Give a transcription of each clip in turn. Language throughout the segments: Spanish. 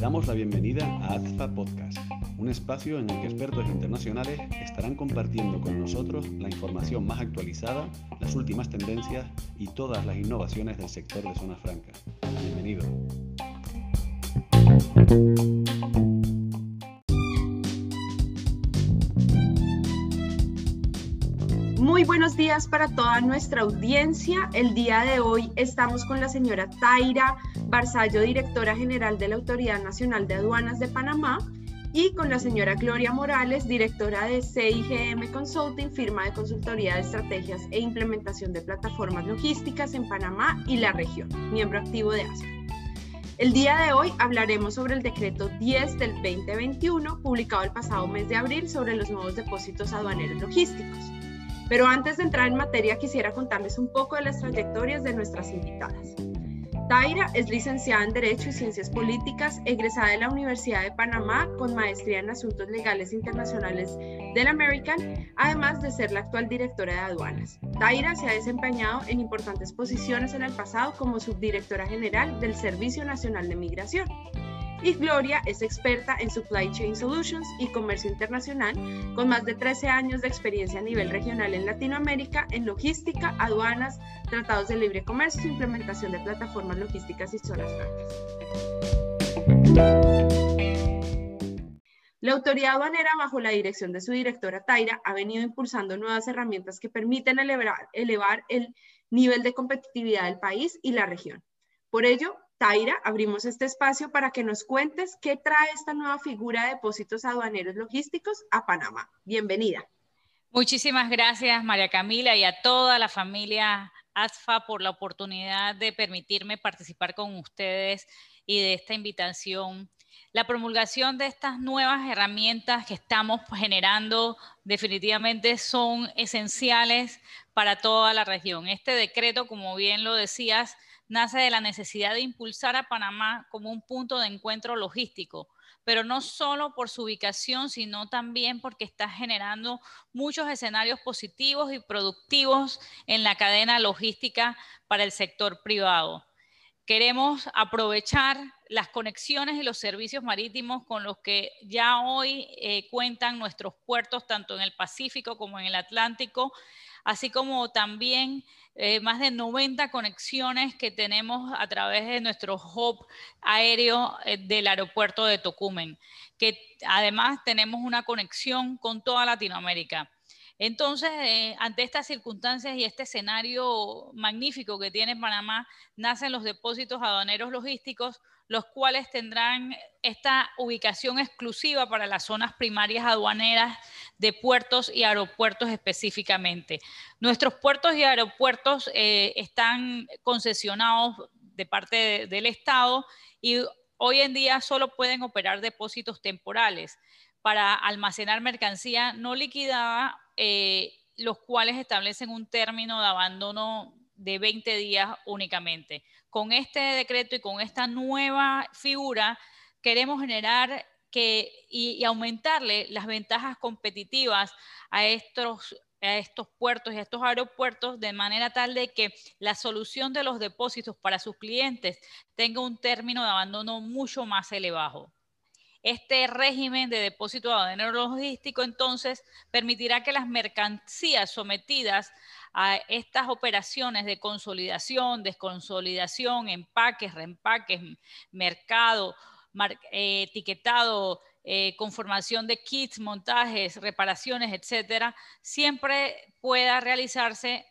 Damos la bienvenida a AZFA Podcast, un espacio en el que expertos internacionales estarán compartiendo con nosotros la información más actualizada, las últimas tendencias y todas las innovaciones del sector de Zona Franca. Bienvenido. Buenos días para toda nuestra audiencia. El día de hoy estamos con la señora Taira Barzallo, directora general de la Autoridad Nacional de Aduanas de Panamá, y con la señora Gloria Morales, directora de CIGM Consulting, firma de consultoría de estrategias e implementación de plataformas logísticas en Panamá y la región, miembro activo de ASPA. El día de hoy hablaremos sobre el decreto 10 del 2021, publicado el pasado mes de abril sobre los nuevos depósitos aduaneros logísticos. Pero antes de entrar en materia, quisiera contarles un poco de las trayectorias de nuestras invitadas. Taira es licenciada en Derecho y Ciencias Políticas, egresada de la Universidad de Panamá con maestría en Asuntos Legales Internacionales del American, además de ser la actual directora de aduanas. Taira se ha desempeñado en importantes posiciones en el pasado como subdirectora general del Servicio Nacional de Migración y Gloria es experta en Supply Chain Solutions y Comercio Internacional, con más de 13 años de experiencia a nivel regional en Latinoamérica en logística, aduanas, tratados de libre comercio, implementación de plataformas logísticas y zonas francas. La autoridad aduanera, bajo la dirección de su directora Taira, ha venido impulsando nuevas herramientas que permiten elevar, elevar el nivel de competitividad del país y la región. Por ello, Taira, abrimos este espacio para que nos cuentes qué trae esta nueva figura de depósitos aduaneros logísticos a Panamá. Bienvenida. Muchísimas gracias, María Camila, y a toda la familia ASFA por la oportunidad de permitirme participar con ustedes y de esta invitación. La promulgación de estas nuevas herramientas que estamos generando definitivamente son esenciales para toda la región. Este decreto, como bien lo decías, nace de la necesidad de impulsar a Panamá como un punto de encuentro logístico, pero no solo por su ubicación, sino también porque está generando muchos escenarios positivos y productivos en la cadena logística para el sector privado. Queremos aprovechar las conexiones y los servicios marítimos con los que ya hoy eh, cuentan nuestros puertos, tanto en el Pacífico como en el Atlántico, así como también eh, más de 90 conexiones que tenemos a través de nuestro hub aéreo eh, del aeropuerto de Tocumen, que además tenemos una conexión con toda Latinoamérica. Entonces, eh, ante estas circunstancias y este escenario magnífico que tiene Panamá, nacen los depósitos aduaneros logísticos los cuales tendrán esta ubicación exclusiva para las zonas primarias aduaneras de puertos y aeropuertos específicamente. Nuestros puertos y aeropuertos eh, están concesionados de parte del Estado y hoy en día solo pueden operar depósitos temporales para almacenar mercancía no liquidada, eh, los cuales establecen un término de abandono de 20 días únicamente. Con este decreto y con esta nueva figura queremos generar y, aumentarle las ventajas competitivas a estos, a estos puertos y a estos aeropuertos de manera tal de que la solución de los depósitos para sus clientes tenga un término de abandono mucho más elevado. Este régimen de depósito de logístico entonces permitirá que las mercancías sometidas a estas operaciones de consolidación, desconsolidación, empaques, reempaques, mercado, eh, etiquetado, eh, conformación de kits, montajes, reparaciones, etcétera, siempre pueda realizarse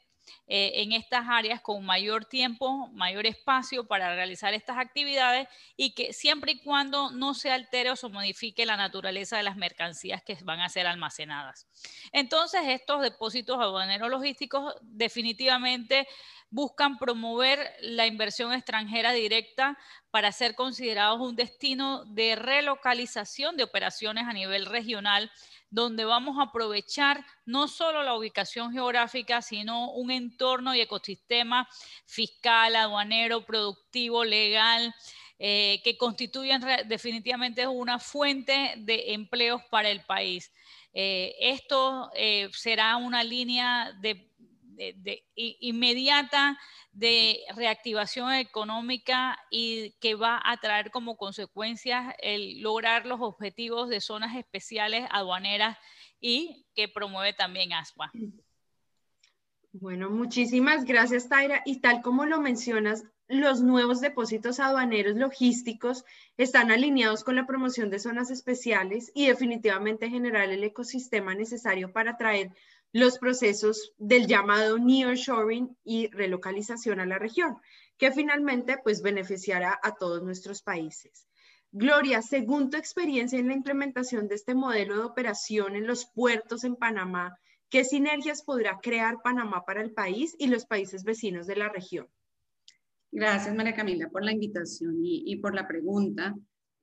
eh, en estas áreas con mayor tiempo, mayor espacio para realizar estas actividades y que siempre y cuando no se altere o se modifique la naturaleza de las mercancías que van a ser almacenadas. Entonces, estos depósitos aduaneros logísticos definitivamente buscan promover la inversión extranjera directa para ser considerados un destino de relocalización de operaciones a nivel regional, donde vamos a aprovechar no solo la ubicación geográfica, sino un entorno y ecosistema fiscal, aduanero, productivo, legal, eh, que constituyen definitivamente una fuente de empleos para el país. Eh, esto eh, será una línea de de, inmediata de reactivación económica y que va a traer como consecuencia el lograr los objetivos de zonas especiales aduaneras y que promueve también ASPA. Bueno, muchísimas gracias, Taira. Y tal como lo mencionas, los nuevos depósitos aduaneros logísticos están alineados con la promoción de zonas especiales y definitivamente generar el ecosistema necesario para traer los procesos del llamado nearshoring y relocalización a la región, que finalmente pues beneficiará a todos nuestros países. Gloria, según tu experiencia en la implementación de este modelo de operación en los puertos en Panamá, ¿qué sinergias podrá crear Panamá para el país y los países vecinos de la región? Gracias, María Camila, por la invitación y, y por la pregunta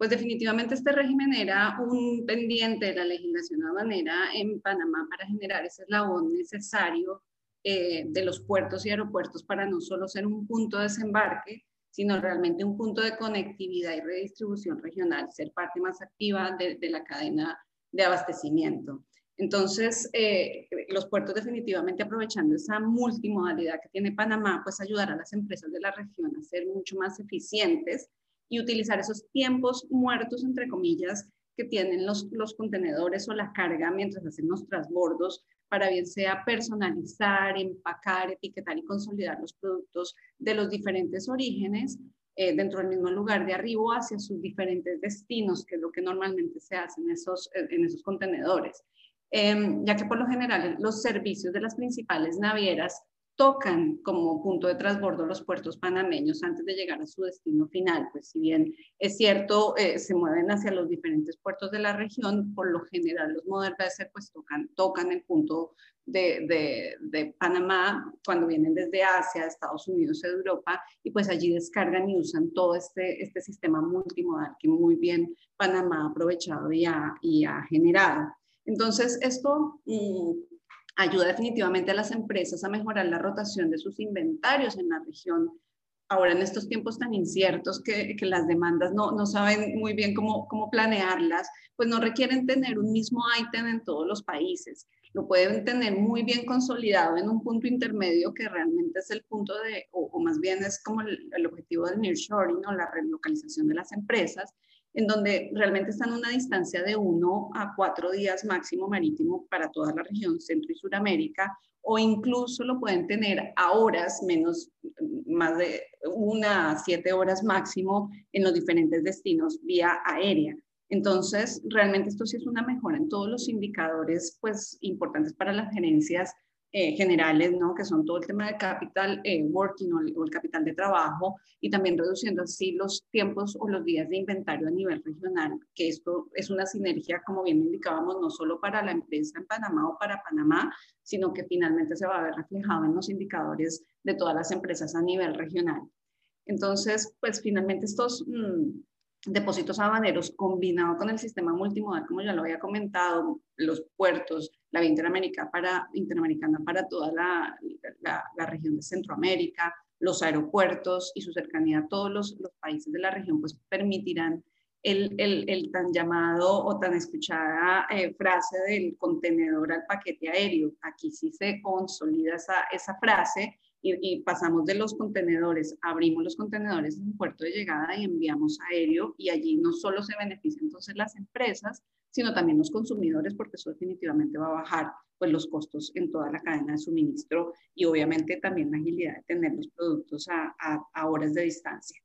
pues definitivamente este régimen era un pendiente de la legislación aduanera en Panamá para generar ese eslabón necesario eh, de los puertos y aeropuertos para no solo ser un punto de desembarque, sino realmente un punto de conectividad y redistribución regional, ser parte más activa de, la cadena de abastecimiento. Entonces, eh, los puertos definitivamente aprovechando esa multimodalidad que tiene Panamá, pues ayudar a las empresas de la región a ser mucho más eficientes y utilizar esos tiempos muertos, entre comillas, que tienen los, los contenedores o la carga mientras hacen los transbordos para bien sea personalizar, empacar, etiquetar y consolidar los productos de los diferentes orígenes eh, dentro del mismo lugar de arribo hacia sus diferentes destinos, que es lo que normalmente se hace en esos, en esos contenedores. Em, ya que por lo general los servicios de las principales navieras tocan como punto de transbordo los puertos panameños antes de llegar a su destino final. Pues si bien es cierto, eh, se mueven hacia los diferentes puertos de la región, por lo general los Modern pues tocan, tocan el punto de, de, Panamá cuando vienen desde Asia, Estados Unidos, Europa, y pues allí descargan y usan todo este, este sistema multimodal que muy bien Panamá ha aprovechado y ha, y ha generado. Entonces, esto mm, ayuda definitivamente a las empresas a mejorar la rotación de sus inventarios en la región. Ahora en estos tiempos tan inciertos que, que las demandas no, no, saben muy bien cómo, cómo planearlas, pues no requieren tener un mismo ítem en todos los países. Lo pueden tener muy bien consolidado en un punto intermedio que realmente es el punto de, o, más bien es como el, el objetivo del nearshoring o la relocalización de las empresas, en donde realmente están a una distancia de uno a cuatro días máximo marítimo para toda la región Centro y Suramérica, o incluso lo pueden tener a horas, menos, más de una a siete horas máximo en los diferentes destinos vía aérea. Entonces, realmente esto sí es una mejora en todos los indicadores pues, importantes para las gerencias eh, generales, ¿no? que son todo el tema de capital eh, working o el, capital de trabajo, y también reduciendo así los tiempos o los días de inventario a nivel regional, que esto es una sinergia, como bien indicábamos, no solo para la empresa en Panamá o para Panamá, sino que finalmente se va a ver reflejado en los indicadores de todas las empresas a nivel regional. Entonces, pues finalmente estos... Mm, depósitos habaneros combinado con el sistema multimodal, como ya lo había comentado, los puertos, la vía interamericana para, toda la, región de Centroamérica, los aeropuertos y su cercanía a todos los, países de la región, pues permitirán el, tan llamado o tan escuchada eh, frase del contenedor al paquete aéreo. Aquí sí se consolida esa frase y, pasamos de los contenedores, abrimos los contenedores en un puerto de llegada y enviamos aéreo y allí no solo se benefician entonces las empresas, sino también los consumidores porque eso definitivamente va a bajar pues los costos en toda la cadena de suministro y obviamente también la agilidad de tener los productos a, a horas de distancia.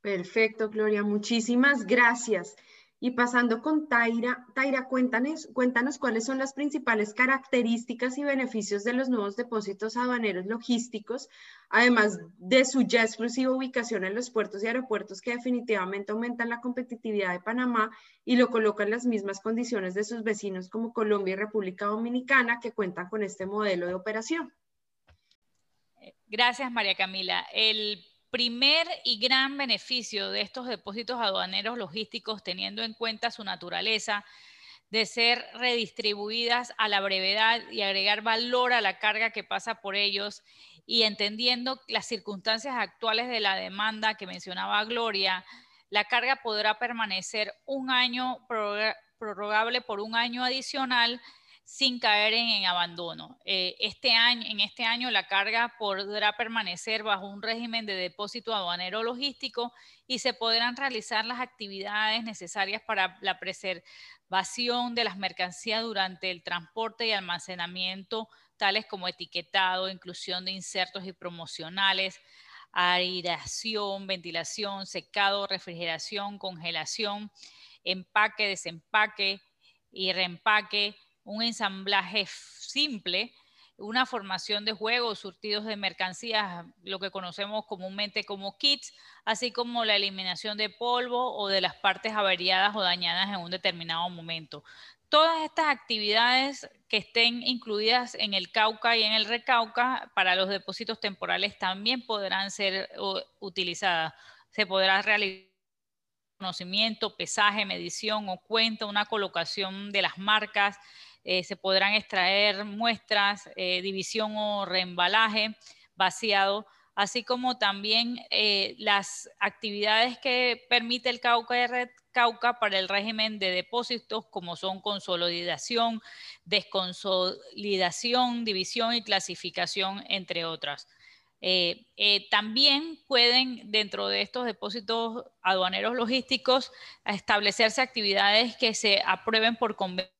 Perfecto, Gloria, muchísimas gracias. Y pasando con Taira, Taira, cuéntanos, cuéntanos cuáles son las principales características y beneficios de los nuevos depósitos aduaneros logísticos, además de su ya exclusiva ubicación en los puertos y aeropuertos que definitivamente aumentan la competitividad de Panamá y lo colocan en las mismas condiciones de sus vecinos como Colombia y República Dominicana que cuentan con este modelo de operación. Gracias, María Camila. El primer y gran beneficio de estos depósitos aduaneros logísticos, teniendo en cuenta su naturaleza de ser redistribuidas a la brevedad y agregar valor a la carga que pasa por ellos y entendiendo las circunstancias actuales de la demanda que mencionaba Gloria, la carga podrá permanecer un año prorrogable por un año adicional sin caer en, abandono. Eh, este año, en este año la carga podrá permanecer bajo un régimen de depósito aduanero logístico y se podrán realizar las actividades necesarias para la preservación de las mercancías durante el transporte y almacenamiento, tales como etiquetado, inclusión de insertos y promocionales, aireación, ventilación, secado, refrigeración, congelación, empaque, desempaque y reempaque un ensamblaje simple, una formación de juegos, surtidos de mercancías, lo que conocemos comúnmente como kits, así como la eliminación de polvo o de las partes averiadas o dañadas en un determinado momento. Todas estas actividades que estén incluidas en el Cauca y en el Recauca para los depósitos temporales también podrán ser utilizadas. Se podrá realizar conocimiento, pesaje, medición o cuenta, una colocación de las marcas, eh, se podrán extraer muestras, eh, división o reembalaje vaciado, así como también eh, las actividades que permite el Cauca Cauca para el régimen de depósitos, como son consolidación, desconsolidación, división y clasificación, entre otras. también pueden, dentro de estos depósitos aduaneros logísticos, establecerse actividades que se aprueben por convenio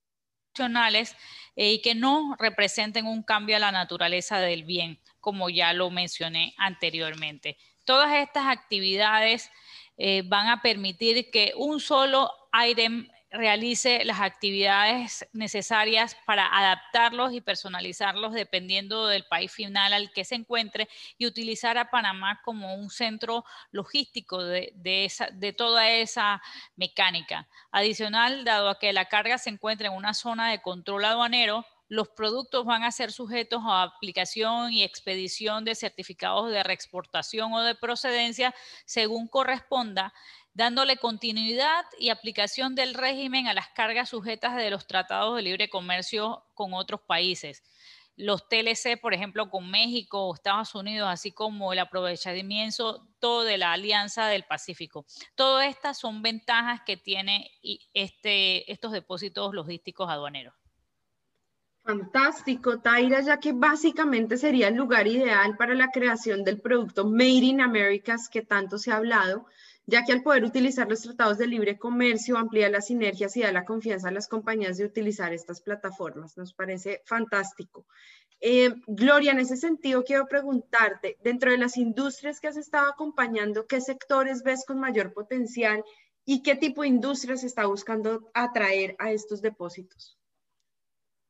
eh, y que no representen un cambio a la naturaleza del bien, como ya lo mencioné anteriormente. Todas estas actividades eh, van a permitir que un solo item realice las actividades necesarias para adaptarlos y personalizarlos dependiendo del país final al que se encuentre y utilizar a Panamá como un centro logístico de, de, toda esa mecánica. Adicional, dado a que la carga se encuentra en una zona de control aduanero, los productos van a ser sujetos a aplicación y expedición de certificados de reexportación o de procedencia según corresponda dándole continuidad y aplicación del régimen a las cargas sujetas de los tratados de libre comercio con otros países. Los TLC, por ejemplo, con México o Estados Unidos, así como el aprovechamiento todo de la Alianza del Pacífico. Todas estas son ventajas que tiene este, estos depósitos logísticos aduaneros. Fantástico, Taira, ya que básicamente sería el lugar ideal para la creación del producto Made in Americas que tanto se ha hablado, ya que al poder utilizar los tratados de libre comercio amplía las sinergias y da la confianza a las compañías de utilizar estas plataformas. Nos parece fantástico. Eh, Gloria, en ese sentido quiero preguntarte, dentro de las industrias que has estado acompañando, ¿qué sectores ves con mayor potencial y qué tipo de industrias está buscando atraer a estos depósitos?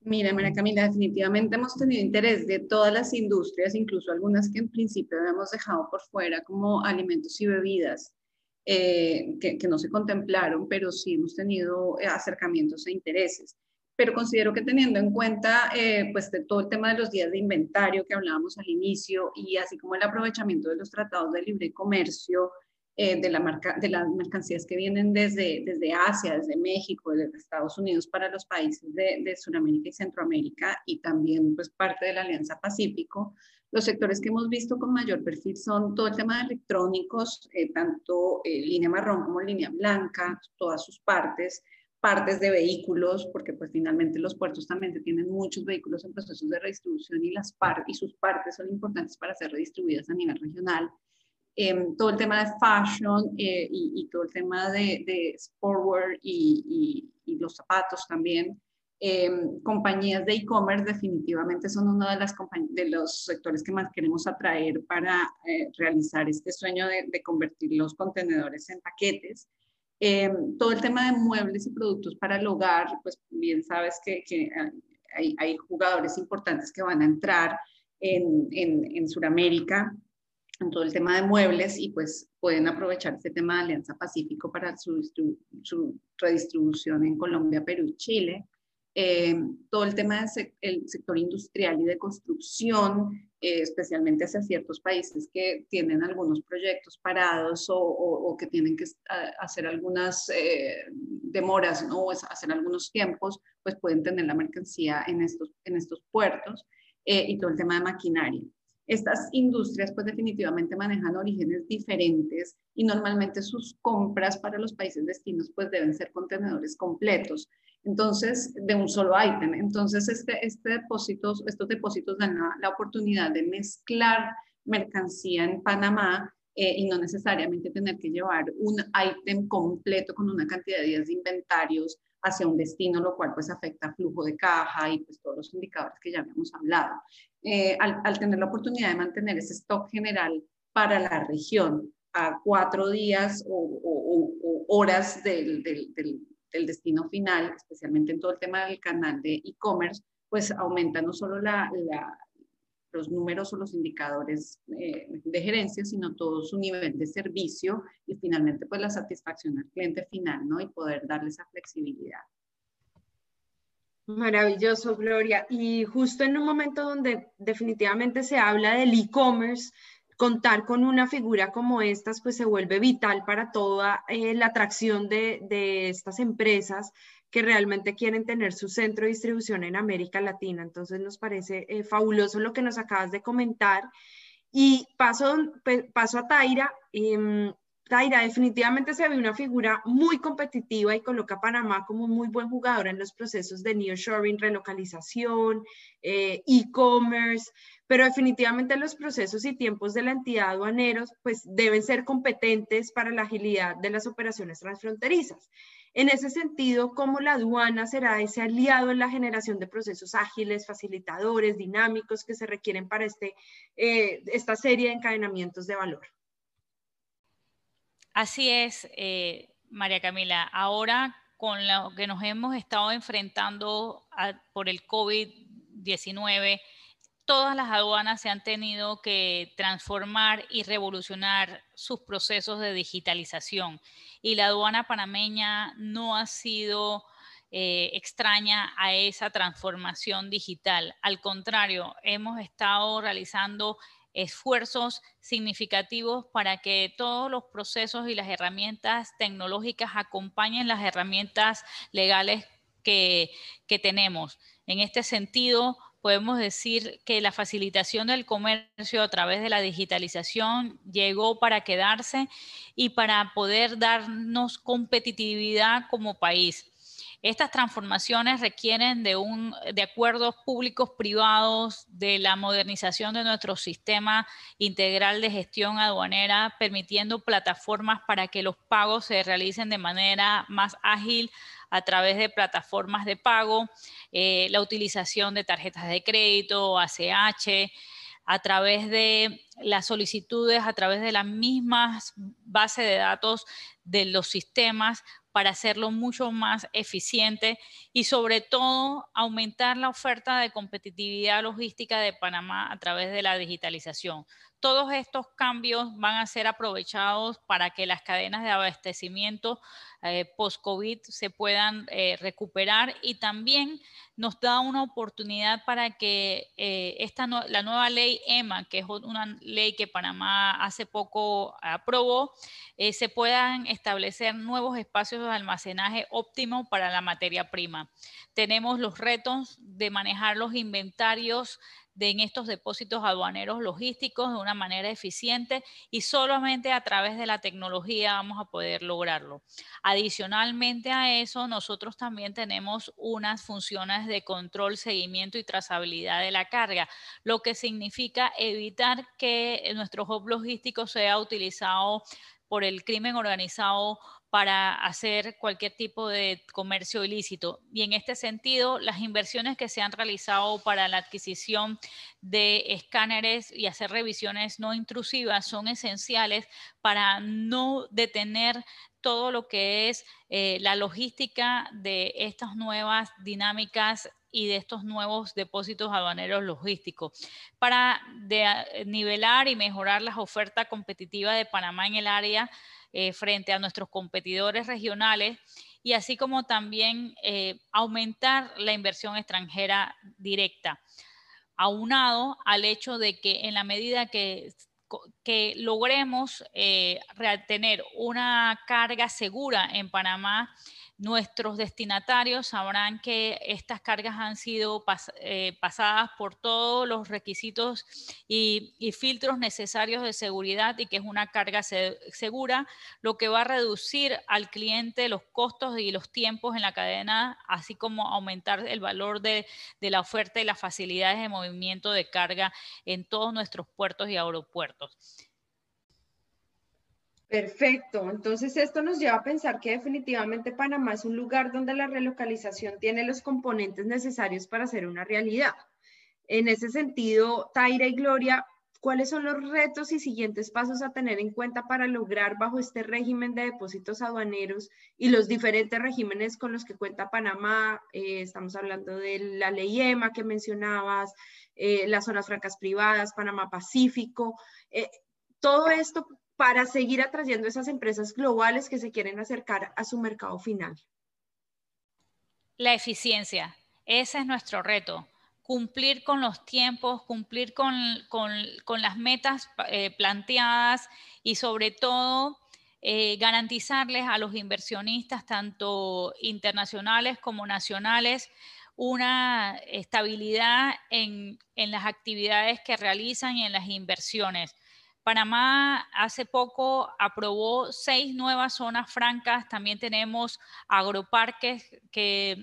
Mira, María Camila, definitivamente hemos tenido interés de todas las industrias, incluso algunas que en principio habíamos dejado por fuera, como alimentos y bebidas. Eh, que, no se contemplaron, pero sí hemos tenido eh, acercamientos e intereses. Pero considero que teniendo en cuenta eh, pues de todo el tema de los días de inventario que hablábamos al inicio y así como el aprovechamiento de los tratados de libre comercio, de, la marca, de las mercancías que vienen desde, desde Asia, desde México, desde Estados Unidos para los países de, de Sudamérica y Centroamérica y también pues parte de la Alianza Pacífico, los sectores que hemos visto con mayor perfil son todo el tema de electrónicos, eh, tanto eh, línea marrón como línea blanca, todas sus partes, partes de vehículos, porque pues finalmente los puertos también tienen muchos vehículos en procesos de redistribución y, las y sus partes son importantes para ser redistribuidas a nivel regional. Em, todo el tema de fashion eh, y, todo el tema de, de sportwear y, y, los zapatos también Em, compañías de e-commerce definitivamente son uno de, las de los sectores que más queremos atraer para eh, realizar este sueño de, convertir los contenedores en paquetes. Em, todo el tema de muebles y productos para el hogar, pues bien sabes que, que hay, hay, jugadores importantes que van a entrar en, en, en Sudamérica en todo el tema de muebles y pues pueden aprovechar este tema de Alianza Pacífico para su, su redistribución en Colombia, Perú y Chile. Eh, todo el tema del sector industrial y de construcción, eh, especialmente hacia ciertos países que tienen algunos proyectos parados o, que tienen que hacer algunas eh, demoras ¿no? o hacer algunos tiempos, pues pueden tener la mercancía en estos, en estos puertos y todo el tema de maquinaria. Estas industrias pues definitivamente manejan orígenes diferentes y normalmente sus compras para los países destinos pues deben ser contenedores completos. Entonces, de un solo ítem. Entonces, este, este depósito, estos depósitos dan la, oportunidad de mezclar mercancía en Panamá eh, y no necesariamente tener que llevar un ítem completo con una cantidad de días de inventarios hacia un destino, lo cual pues afecta flujo de caja y pues todos los indicadores que ya habíamos hablado. Eh, al, tener la oportunidad de mantener ese stock general para la región a cuatro días o, horas del, del destino final, especialmente en todo el tema del canal de e-commerce, pues aumenta no solo la, los números o los indicadores eh, de gerencia, sino todo su nivel de servicio y finalmente pues la satisfacción al cliente final, ¿no? Y poder darle esa flexibilidad. Maravilloso, Gloria. Y justo en un momento donde definitivamente se habla del e-commerce, contar con una figura como estas, pues se vuelve vital para toda eh, la atracción de, estas empresas que realmente quieren tener su centro de distribución en América Latina. Entonces nos parece eh, fabuloso lo que nos acabas de comentar. Y paso, paso a Taira. Em, Taira, definitivamente se ve una figura muy competitiva y coloca a Panamá como muy buen jugador en los procesos de nearshoring, relocalización, eh, e-commerce, pero definitivamente los procesos y tiempos de la entidad aduaneros pues deben ser competentes para la agilidad de las operaciones transfronterizas. En ese sentido, ¿cómo la aduana será ese aliado en la generación de procesos ágiles, facilitadores, dinámicos que se requieren para este, eh, esta serie de encadenamientos de valor? Así es, eh, María Camila. Ahora, con lo que nos hemos estado enfrentando por el COVID-19, todas las aduanas se han tenido que transformar y revolucionar sus procesos de digitalización. Y la aduana panameña no ha sido eh, extraña a esa transformación digital. Al contrario, hemos estado realizando esfuerzos significativos para que todos los procesos y las herramientas tecnológicas acompañen las herramientas legales que, tenemos. En este sentido, podemos decir que la facilitación del comercio a través de la digitalización llegó para quedarse y para poder darnos competitividad como país. Estas transformaciones requieren de, un, de acuerdos públicos privados, de la modernización de nuestro sistema integral de gestión aduanera, permitiendo plataformas para que los pagos se realicen de manera más ágil a través de plataformas de pago, eh, la utilización de tarjetas de crédito, ACH, a través de las solicitudes, a través de las mismas bases de datos de los sistemas para hacerlo mucho más eficiente y sobre todo aumentar la oferta de competitividad logística de Panamá a través de la digitalización. Todos estos cambios van a ser aprovechados para que las cadenas de abastecimiento eh, post-COVID se puedan eh, recuperar y también nos da una oportunidad para que eh, esta la nueva ley EMA, que es una ley que Panamá hace poco aprobó, se puedan establecer nuevos espacios de almacenaje óptimo para la materia prima. Tenemos los retos de manejar los inventarios de en estos depósitos aduaneros logísticos de una manera eficiente y solamente a través de la tecnología vamos a poder lograrlo. Adicionalmente a eso, nosotros también tenemos unas funciones de control, seguimiento y trazabilidad de la carga, lo que significa evitar que nuestro hub logístico sea utilizado por el crimen organizado para hacer cualquier tipo de comercio ilícito. Y en este sentido, las inversiones que se han realizado para la adquisición de escáneres y hacer revisiones no intrusivas son esenciales para no detener todo lo que es eh, la logística de estas nuevas dinámicas y de estos nuevos depósitos aduaneros logísticos. Para nivelar y mejorar las ofertas competitivas de Panamá en el área eh, frente a nuestros competidores regionales y así como también eh, aumentar la inversión extranjera directa, aunado al hecho de que en la medida que, que logremos eh, tener una carga segura en Panamá, nuestros destinatarios sabrán que estas cargas han sido eh, pasadas por todos los requisitos y, filtros necesarios de seguridad y que es una carga segura, lo que va a reducir al cliente los costos y los tiempos en la cadena, así como aumentar el valor de, de la oferta y las facilidades de movimiento de carga en todos nuestros puertos y aeropuertos. Perfecto. Entonces esto nos lleva a pensar que definitivamente Panamá es un lugar donde la relocalización tiene los componentes necesarios para ser una realidad. En ese sentido, Taira y Gloria, ¿cuáles son los retos y siguientes pasos a tener en cuenta para lograr bajo este régimen de depósitos aduaneros y los diferentes regímenes con los que cuenta Panamá? Eh, estamos hablando de la ley EMA que mencionabas, eh, las zonas francas privadas, Panamá Pacífico. Eh, todo esto para seguir atrayendo esas empresas globales que se quieren acercar a su mercado final? La eficiencia, ese es nuestro reto. Cumplir con los tiempos, cumplir con, las metas eh, planteadas y sobre todo eh, garantizarles a los inversionistas, tanto internacionales como nacionales, una estabilidad en, en las actividades que realizan y en las inversiones. Panamá hace poco aprobó seis nuevas zonas francas. También tenemos agroparques que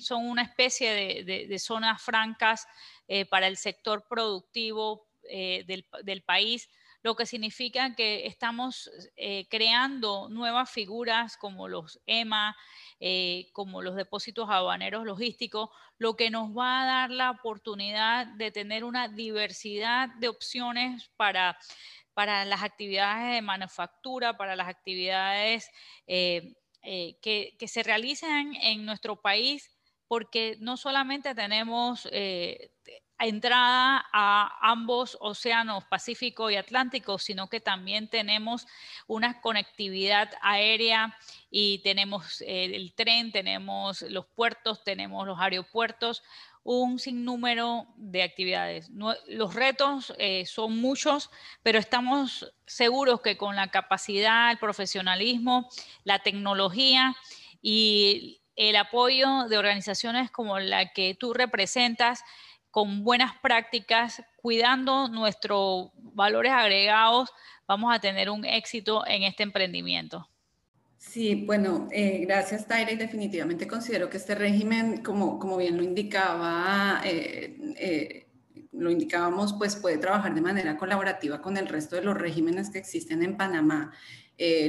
son una especie de, zonas francas eh, para el sector productivo eh, del, país, lo que significa que estamos eh, creando nuevas figuras como los EMA, como los depósitos aduaneros logísticos, lo que nos va a dar la oportunidad de tener una diversidad de opciones para para las actividades de manufactura, para las actividades eh, eh, que, se realizan en nuestro país, porque no solamente tenemos eh, entrada a ambos océanos, Pacífico y Atlántico, sino que también tenemos una conectividad aérea y tenemos el tren, tenemos los puertos, tenemos los aeropuertos, un sinnúmero de actividades. los retos eh, son muchos, pero estamos seguros que con la capacidad, el profesionalismo, la tecnología y el apoyo de organizaciones como la que tú representas, con buenas prácticas, cuidando nuestros valores agregados, vamos a tener un éxito en este emprendimiento. Sí, bueno, eh, gracias Taira y definitivamente considero que este régimen, como, como bien lo indicaba, eh, eh, lo indicábamos, pues puede trabajar de manera colaborativa con el resto de los regímenes que existen en Panamá.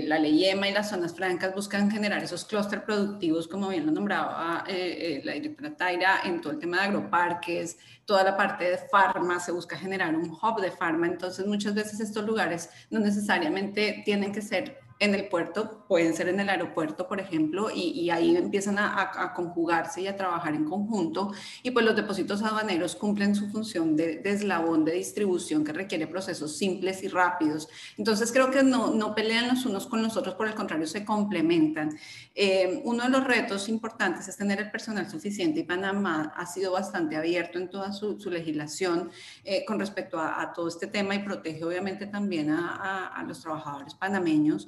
La ley EMA y las zonas francas buscan generar esos clústeres productivos, como bien lo nombraba la directora Taira, en todo el tema de agroparques, toda la parte de farma, se busca generar un hub de farma, entonces muchas veces estos lugares no necesariamente tienen que ser en el puerto, pueden ser en el aeropuerto, por ejemplo, y, ahí empiezan a, conjugarse y a trabajar en conjunto. Y pues los depósitos aduaneros cumplen su función de, eslabón de distribución que requiere procesos simples y rápidos. Entonces creo que no, no pelean los unos con los otros, por el contrario, se complementan. Eh, uno de los retos importantes es tener el personal suficiente y Panamá ha sido bastante abierto en toda su, legislación eh, con respecto a, todo este tema y protege obviamente también a los trabajadores panameños.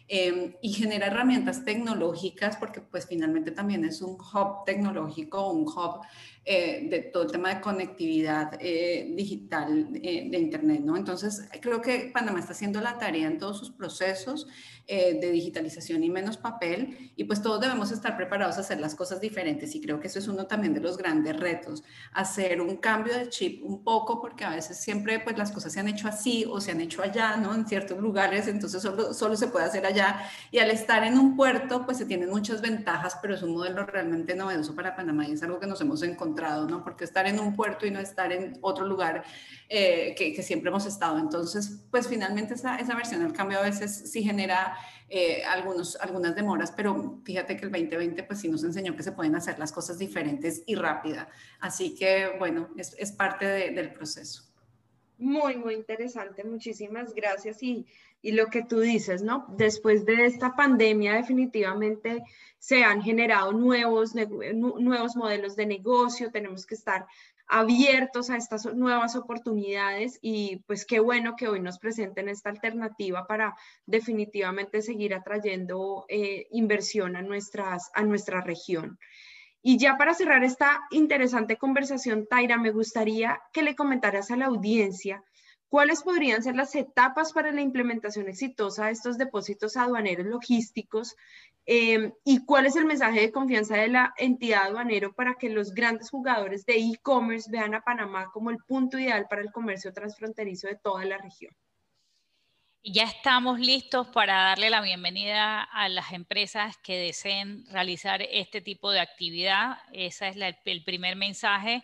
Em, y genera herramientas tecnológicas porque pues finalmente también es un hub tecnológico, un hub eh, de todo el tema de conectividad eh, digital eh, de Internet, ¿no? Entonces, creo que Panamá está haciendo la tarea en todos sus procesos de digitalización y menos papel, y pues todos debemos estar preparados a hacer las cosas diferentes, y creo que eso es uno también de los grandes retos, hacer un cambio de chip un poco, porque a veces siempre pues las cosas se han hecho así o se han hecho allá, ¿no? En ciertos lugares, entonces solo, solo se puede hacer allá, y al estar en un puerto, pues se tienen muchas ventajas, pero es un modelo realmente novedoso para Panamá y es algo que nos hemos encontrado ¿no? Porque estar en un puerto y no estar en otro lugar eh, que, siempre hemos estado. Entonces, pues finalmente esa, esa versión del cambio a veces sí genera eh, algunos, algunas demoras, pero fíjate que el 2020 pues sí nos enseñó que se pueden hacer las cosas diferentes y rápida. Así que, bueno, es, es parte del proceso. Muy, muy interesante. Muchísimas gracias. Y, y lo que tú dices, ¿no? Después de esta pandemia, definitivamente se han generado nuevos, nuevos modelos de negocio. Tenemos que estar abiertos a estas nuevas oportunidades y pues qué bueno que hoy nos presenten esta alternativa para definitivamente seguir atrayendo eh, inversión a, nuestras, a nuestra región. Y ya para cerrar esta interesante conversación, Taira, me gustaría que le comentaras a la audiencia cuáles podrían ser las etapas para la implementación exitosa de estos depósitos aduaneros logísticos Em, ¿Y cuál es el mensaje de confianza de la entidad aduanero para que los grandes jugadores de e-commerce vean a Panamá como el punto ideal para el comercio transfronterizo de toda la región? Ya estamos listos para darle la bienvenida a las empresas que deseen realizar este tipo de actividad. Ese es el primer mensaje.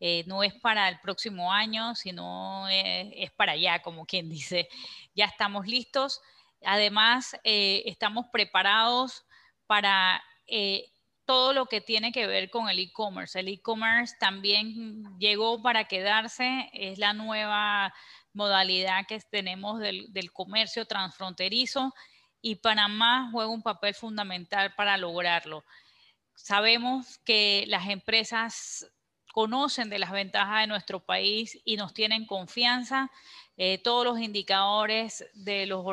Eh, no es para el próximo año, sino es para allá, como quien dice. Ya estamos listos. Además, eh, estamos preparados para eh, todo lo que tiene que ver con el e-commerce. El e-commerce también llegó para quedarse, es la nueva modalidad que tenemos del comercio transfronterizo y Panamá juega un papel fundamental para lograrlo. Sabemos que las empresas conocen de las ventajas de nuestro país y nos tienen confianza. Eh, todos los indicadores de los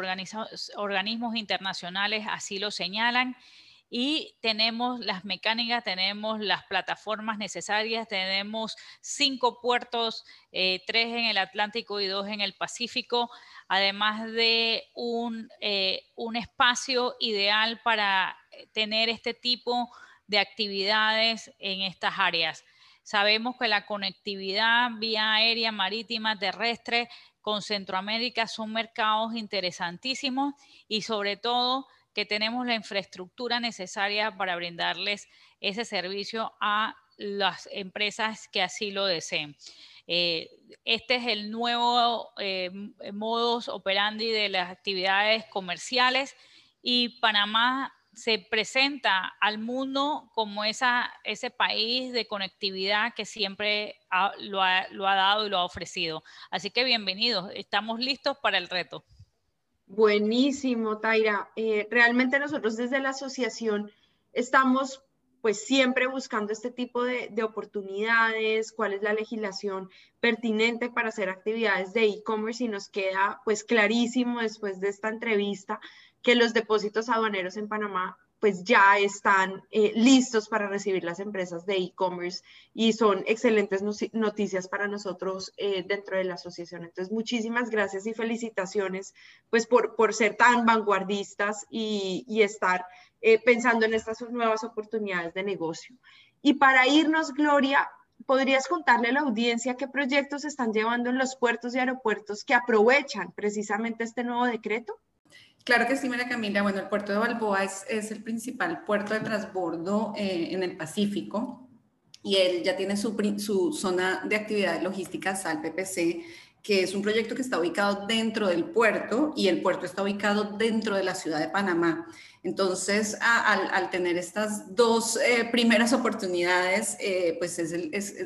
organismos internacionales así lo señalan y tenemos las mecánicas, tenemos las plataformas necesarias, tenemos cinco puertos, eh, tres en el Atlántico y dos en el Pacífico, además de un, eh, un espacio ideal para tener este tipo de actividades en estas áreas. Sabemos que la conectividad vía aérea, marítima, terrestre con Centroamérica son mercados interesantísimos y sobre todo que tenemos la infraestructura necesaria para brindarles ese servicio a las empresas que así lo deseen. Eh, este es el nuevo eh, modus operandi de las actividades comerciales y Panamá se presenta al mundo como esa, ese país de conectividad que siempre lo, ha, dado y lo ha ofrecido. Así que bienvenidos, estamos listos para el reto. Buenísimo, Taira. Eh, realmente nosotros desde la asociación estamos pues siempre buscando este tipo de, de oportunidades, cuál es la legislación pertinente para hacer actividades de e-commerce y nos queda pues clarísimo después de esta entrevista que los depósitos aduaneros en Panamá pues ya están eh, listos para recibir las empresas de e-commerce y son excelentes noticias para nosotros eh, dentro de la asociación. Entonces, muchísimas gracias y felicitaciones pues por, por ser tan vanguardistas y, y estar eh, pensando en estas nuevas oportunidades de negocio. Y para irnos, Gloria, ¿podrías contarle a la audiencia qué proyectos están llevando en los puertos y aeropuertos que aprovechan precisamente este nuevo decreto? Claro que sí, María Camila. Bueno, el puerto de Balboa es, el principal puerto de transbordo eh, en el Pacífico y él ya tiene su, su zona de actividades logísticas al PPC que es un proyecto que está ubicado dentro del puerto y el puerto está ubicado dentro de la ciudad de Panamá. Entonces, al, tener estas dos eh, primeras oportunidades, eh, pues es,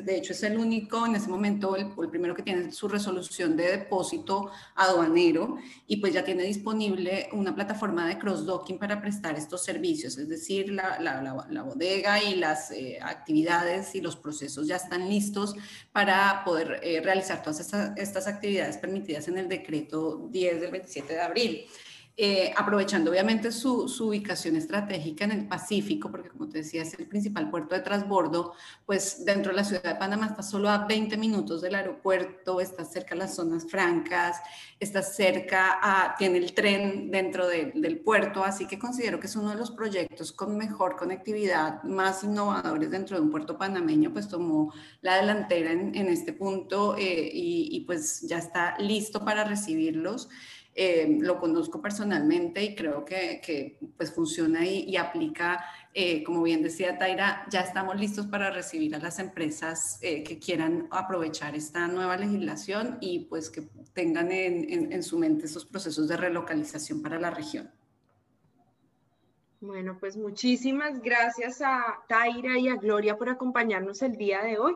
de hecho es el único en ese momento, el, primero que tiene su resolución de depósito aduanero y pues ya tiene disponible una plataforma de cross-docking para prestar estos servicios, es decir, la, bodega y las eh, actividades y los procesos ya están listos para poder realizar todas estas, estas actividades permitidas en el decreto 10 del 27 de abril. Eh, aprovechando obviamente su, ubicación estratégica en el Pacífico, porque como te decía es el principal puerto de transbordo, pues dentro de la ciudad de Panamá está solo a 20 minutos del aeropuerto, está cerca de las zonas francas, está cerca, a, tiene el tren dentro del puerto, así que considero que es uno de los proyectos con mejor conectividad, más innovadores dentro de un puerto panameño, pues tomó la delantera en, este punto eh, y, y pues ya está listo para recibirlos. Eh, lo conozco personalmente y creo que, pues funciona y, aplica, eh, como bien decía Taira, ya estamos listos para recibir a las empresas eh, que quieran aprovechar esta nueva legislación y pues que tengan en, su mente esos procesos de relocalización para la región. Bueno, pues muchísimas gracias a Taira y a Gloria por acompañarnos el día de hoy.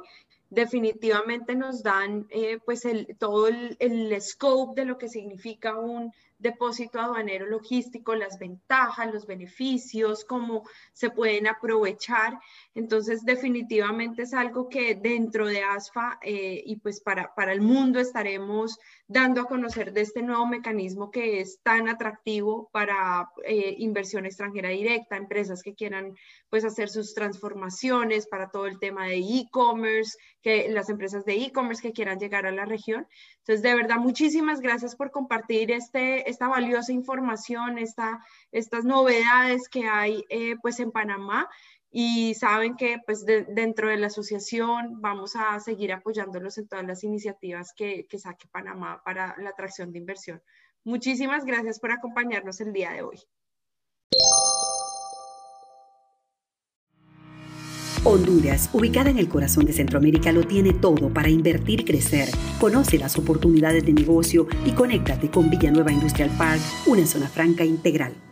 Definitivamente nos dan eh, pues el, todo el, el, scope de lo que significa un depósito aduanero logístico, las ventajas, los beneficios, cómo se pueden aprovechar. Entonces, definitivamente es algo que dentro de ASFA eh, y pues para, para el mundo estaremos dando a conocer de este nuevo mecanismo que es tan atractivo para eh, inversión extranjera directa, empresas que quieran pues hacer sus transformaciones para todo el tema de e-commerce, que las empresas de e-commerce que quieran llegar a la región. Entonces, de verdad, muchísimas gracias por compartir este, esta valiosa información, esta, estas novedades que hay eh, pues en Panamá y saben que pues dentro de la asociación vamos a seguir apoyándolos en todas las iniciativas que, que saque Panamá para la atracción de inversión. Muchísimas gracias por acompañarnos el día de hoy. Honduras, ubicada en el corazón de Centroamérica, lo tiene todo para invertir y crecer. Conoce las oportunidades de negocio y conéctate con Villanueva Industrial Park, una zona franca integral.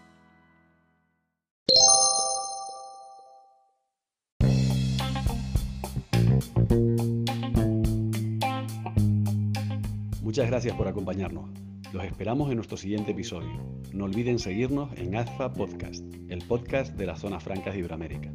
Muchas gracias por acompañarnos. Los esperamos en nuestro siguiente episodio. No olviden seguirnos en AZFA Podcast, el podcast de las zonas francas de Iberoamérica.